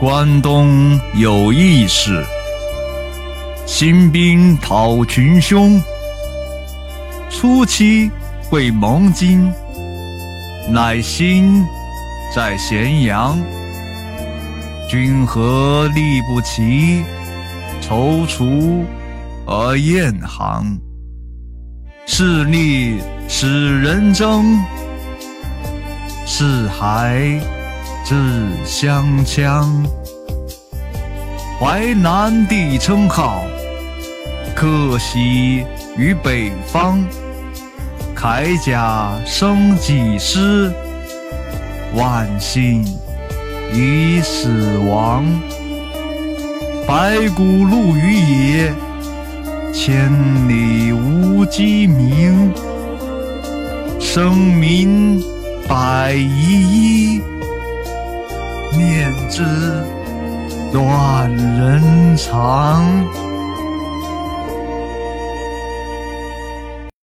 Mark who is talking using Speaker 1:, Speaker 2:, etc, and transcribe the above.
Speaker 1: 关东有义士，兴兵讨群凶。初期会盟津，乃心在咸阳。君何力不齐？踌躇而厌行。势利使人争，是还自相羌。淮南地称号，可喜于北方。铠甲生几师，万幸已死亡。白骨露于野，千里无鸡鸣。生民百遗一，念之断人肠。